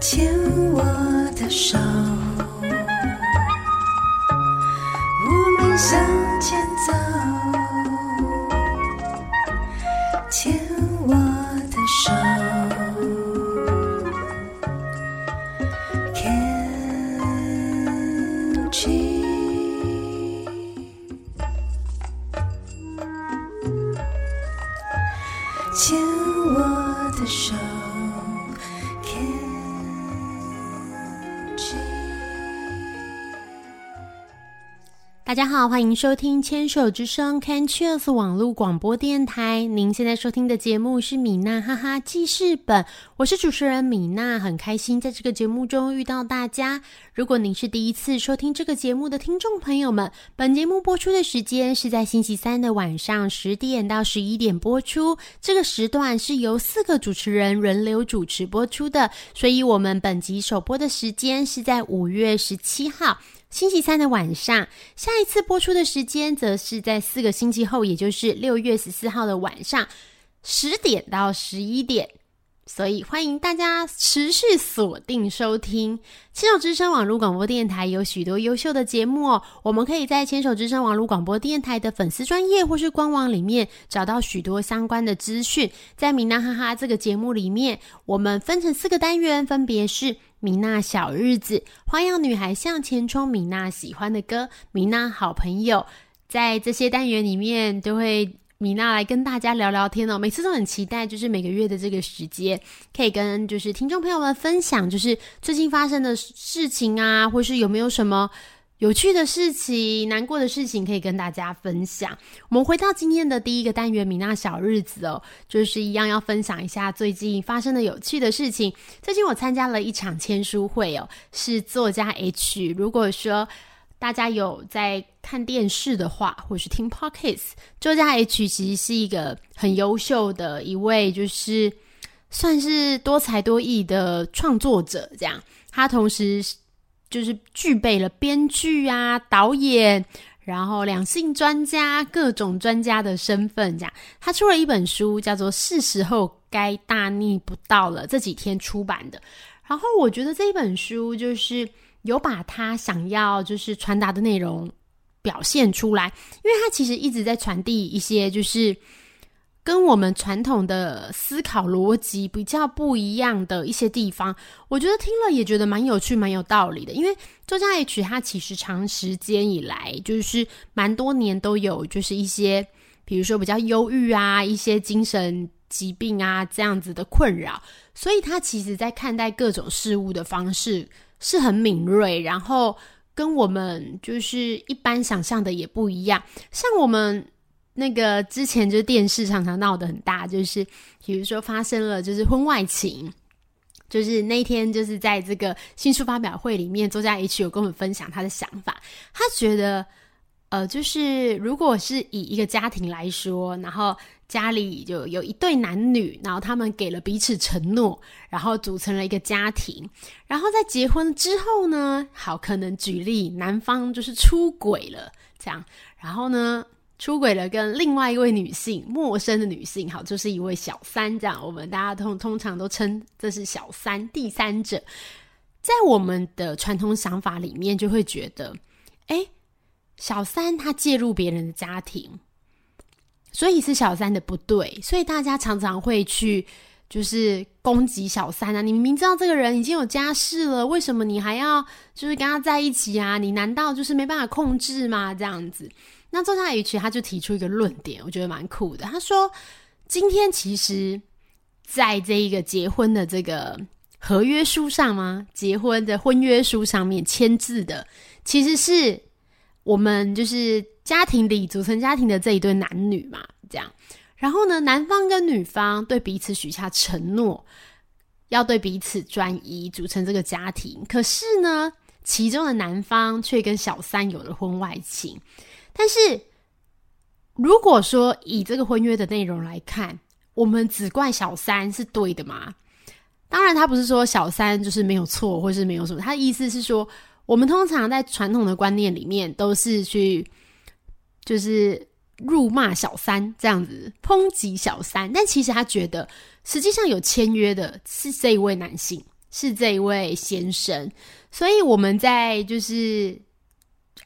牵我的手，大家好，欢迎收听牵手之声 Can Cheers 网络广播电台。您现在收听的节目是米娜哈哈记事本，我是主持人米娜，很开心在这个节目中遇到大家。如果您是第一次收听这个节目的听众朋友们，本节目播出的时间是在星期三的晚上十点到十一点播出，这个时段是由四个主持人轮流主持播出的，所以我们本集首播的时间是在五月十七号。星期三的晚上，下一次播出的时间则是在四个星期后，也就是六月十四号的晚上十点到十一点。所以欢迎大家持续锁定收听牵手之声网络广播电台，有许多优秀的节目哦。我们可以在牵手之声网络广播电台的粉丝专业或是官网里面找到许多相关的资讯。在米娜哈哈这个节目里面，我们分成四个单元，分别是。米娜小日子，花样女孩向前冲，米娜喜欢的歌，米娜好朋友，在这些单元里面都会米娜来跟大家聊聊天哦。每次都很期待，就是每个月的这个时间，可以跟就是听众朋友们分享，就是最近发生的事情啊，或是有没有什么有趣的事情、难过的事情可以跟大家分享。我们回到今天的第一个单元，米娜小日子哦，就是一样要分享一下最近发生的有趣的事情。最近我参加了一场签书会哦，是作家 H。如果说大家有在看电视的话，或是听 Podcast，作家 H 其实是一个很优秀的一位，就是算是多才多艺的创作者。这样，他同时就是具备了编剧啊、导演。然后，两性专家、各种专家的身份，这样，他出了一本书，叫做《是时候该大逆不道了》，这几天出版的。然后，我觉得这一本书就是有把他想要就是传达的内容表现出来，因为他其实一直在传递一些就是跟我们传统的思考逻辑比较不一样的一些地方。我觉得听了也觉得蛮有趣、蛮有道理的，因为。作家 H 他其实长时间以来，就是蛮多年都有，就是一些，比如说比较忧郁啊，一些精神疾病啊这样子的困扰，所以他其实在看待各种事物的方式是很敏锐，然后跟我们就是一般想象的也不一样。像我们那个之前就是电视常常闹得很大，就是比如说发生了就是婚外情。就是那天，就是在这个新书发表会里面，作家 H 有跟我们分享他的想法。他觉得，呃，就是如果是以一个家庭来说，然后家里就有一对男女，然后他们给了彼此承诺，然后组成了一个家庭，然后在结婚之后呢，好，可能举例，男方就是出轨了，这样，然后呢。出轨了，跟另外一位女性，陌生的女性，好，就是一位小三，这样，我们大家通通常都称这是小三，第三者。在我们的传统想法里面，就会觉得，哎，小三他介入别人的家庭，所以是小三的不对，所以大家常常会去就是攻击小三啊！你明明知道这个人已经有家室了，为什么你还要就是跟他在一起啊？你难道就是没办法控制吗？这样子。那作家 H 他就提出一个论点，我觉得蛮酷的。他说，今天其实在这一个结婚的这个合约书上吗？结婚的婚约书上面签字的，其实是我们就是家庭里组成家庭的这一对男女嘛，这样。然后呢，男方跟女方对彼此许下承诺，要对彼此专一，组成这个家庭。可是呢，其中的男方却跟小三有了婚外情。但是，如果说以这个婚约的内容来看，我们只怪小三是对的吗？当然，他不是说小三就是没有错，或是没有什么。他的意思是说，我们通常在传统的观念里面，都是去就是辱骂小三这样子，抨击小三。但其实他觉得，实际上有签约的是这一位男性。是这一位先生，所以我们在就是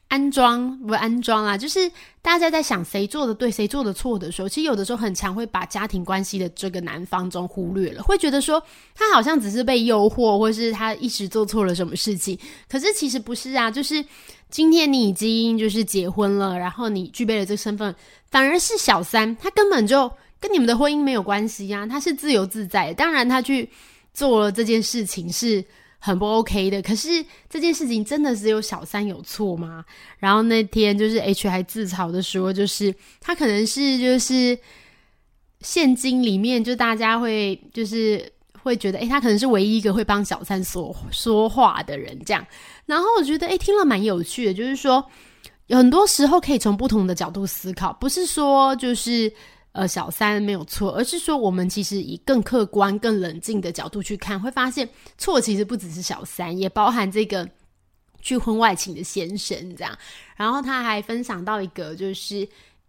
安装不安装啦，就是大家在想谁做的对，谁做的错的时候，其实有的时候很常会把家庭关系的这个男方中忽略了，会觉得说他好像只是被诱惑，或是他一时做错了什么事情，可是其实不是啊，就是今天你已经就是结婚了，然后你具备了这个身份，反而是小三，他根本就跟你们的婚姻没有关系啊，他是自由自在，当然他去。做了这件事情是很不 OK 的，可是这件事情真的只有小三有错吗？然后那天就是 H 还自嘲的说，就是他可能是就是现今里面就大家会就是会觉得，诶，他可能是唯一一个会帮小三说说话的人这样。然后我觉得，诶，听了蛮有趣的，就是说有很多时候可以从不同的角度思考，不是说就是。呃，小三没有错，而是说我们其实以更客观、更冷静的角度去看，会发现错其实不只是小三，也包含这个去婚外情的先生这样。然后他还分享到一个，就是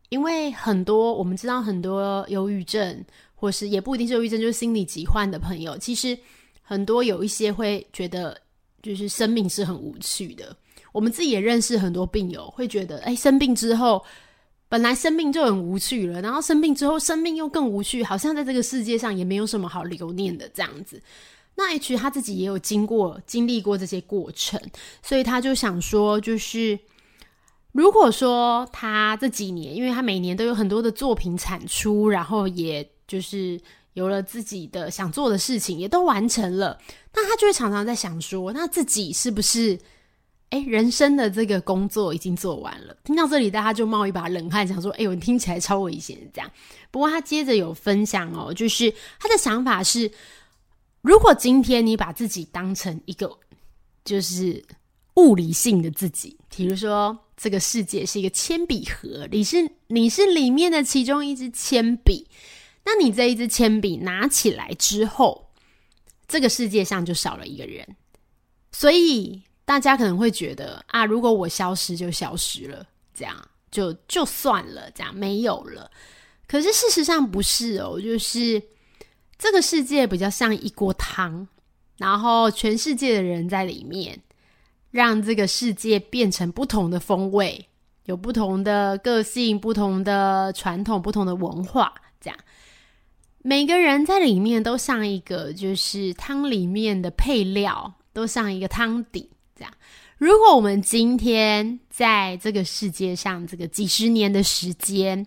因为很多我们知道很多忧郁症，或是也不一定是忧郁症，就是心理疾患的朋友，其实很多有一些会觉得，就是生命是很无趣的。我们自己也认识很多病友，会觉得，哎，生病之后。本来生命就很无趣了，然后生病之后，生命又更无趣，好像在这个世界上也没有什么好留念的这样子。那 H 他自己也有经过经历过这些过程，所以他就想说，就是如果说他这几年，因为他每年都有很多的作品产出，然后也就是有了自己的想做的事情，也都完成了，那他就会常常在想说，那自己是不是？哎，人生的这个工作已经做完了。听到这里，大家就冒一把冷汗，想说：“哎呦，听起来超危险。”这样。不过他接着有分享哦，就是他的想法是：如果今天你把自己当成一个就是物理性的自己，比如说这个世界是一个铅笔盒，你是你是里面的其中一支铅笔，那你这一支铅笔拿起来之后，这个世界上就少了一个人，所以。大家可能会觉得啊，如果我消失就消失了，这样就就算了，这样没有了。可是事实上不是哦，就是这个世界比较像一锅汤，然后全世界的人在里面，让这个世界变成不同的风味，有不同的个性、不同的传统、不同的文化，这样每个人在里面都像一个就是汤里面的配料，都像一个汤底。如果我们今天在这个世界上，这个几十年的时间，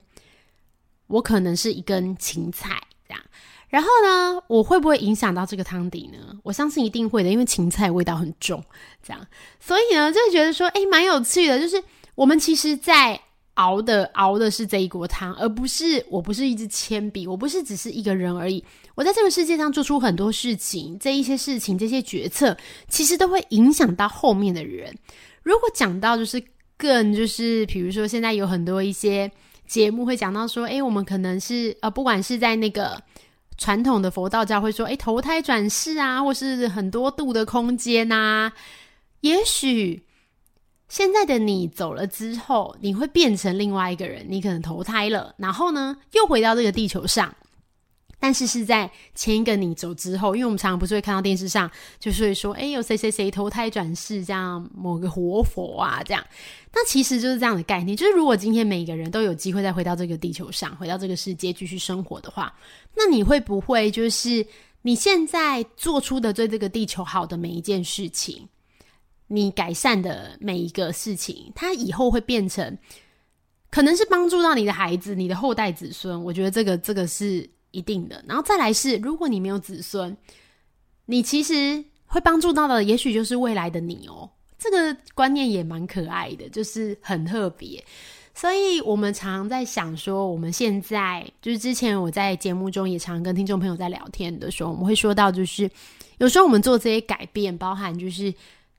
我可能是一根芹菜这样，然后呢，我会不会影响到这个汤底呢？我相信一定会的，因为芹菜味道很重，这样，所以呢，就觉得说，哎，蛮有趣的，就是我们其实，在。熬的熬的是这一锅汤，而不是我不是一支铅笔，我不是只是一个人而已。我在这个世界上做出很多事情，这一些事情、这些决策，其实都会影响到后面的人。如果讲到就是更就是，比如说现在有很多一些节目会讲到说，诶，我们可能是呃，不管是在那个传统的佛道教会说，诶，投胎转世啊，或是很多度的空间呐，也许。现在的你走了之后，你会变成另外一个人，你可能投胎了，然后呢，又回到这个地球上。但是是在前一个你走之后，因为我们常常不是会看到电视上，就是会说，哎，有谁谁谁投胎转世，这样某个活佛啊，这样。那其实就是这样的概念，就是如果今天每个人都有机会再回到这个地球上，回到这个世界继续生活的话，那你会不会就是你现在做出的对这个地球好的每一件事情？你改善的每一个事情，它以后会变成，可能是帮助到你的孩子、你的后代子孙。我觉得这个这个是一定的。然后再来是，如果你没有子孙，你其实会帮助到的，也许就是未来的你哦。这个观念也蛮可爱的，就是很特别。所以我们常在想说，我们现在就是之前我在节目中也常跟听众朋友在聊天的时候，我们会说到，就是有时候我们做这些改变，包含就是。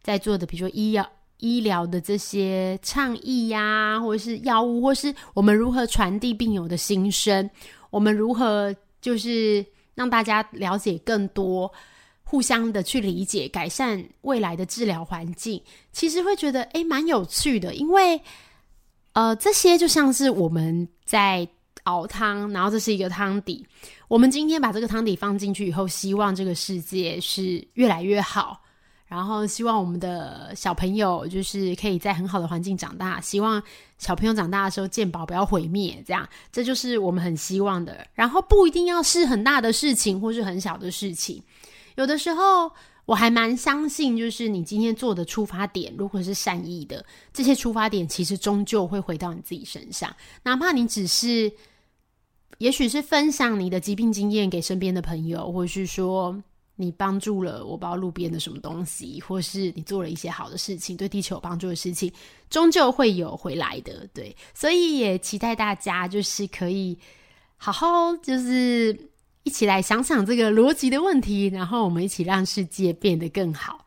在做的，比如说医药、医疗的这些倡议呀，或者是药物，或是我们如何传递病友的心声，我们如何就是让大家了解更多，互相的去理解，改善未来的治疗环境，其实会觉得诶蛮有趣的，因为呃，这些就像是我们在熬汤，然后这是一个汤底。我们今天把这个汤底放进去以后，希望这个世界是越来越好。然后希望我们的小朋友就是可以在很好的环境长大，希望小朋友长大的时候鉴宝不要毁灭，这样这就是我们很希望的。然后不一定要是很大的事情，或是很小的事情，有的时候我还蛮相信，就是你今天做的出发点，如果是善意的，这些出发点其实终究会回到你自己身上，哪怕你只是，也许是分享你的疾病经验给身边的朋友，或者是说。你帮助了我，不知道路边的什么东西，或是你做了一些好的事情，对地球有帮助的事情，终究会有回来的。对，所以也期待大家就是可以好好就是一起来想想这个逻辑的问题，然后我们一起让世界变得更好。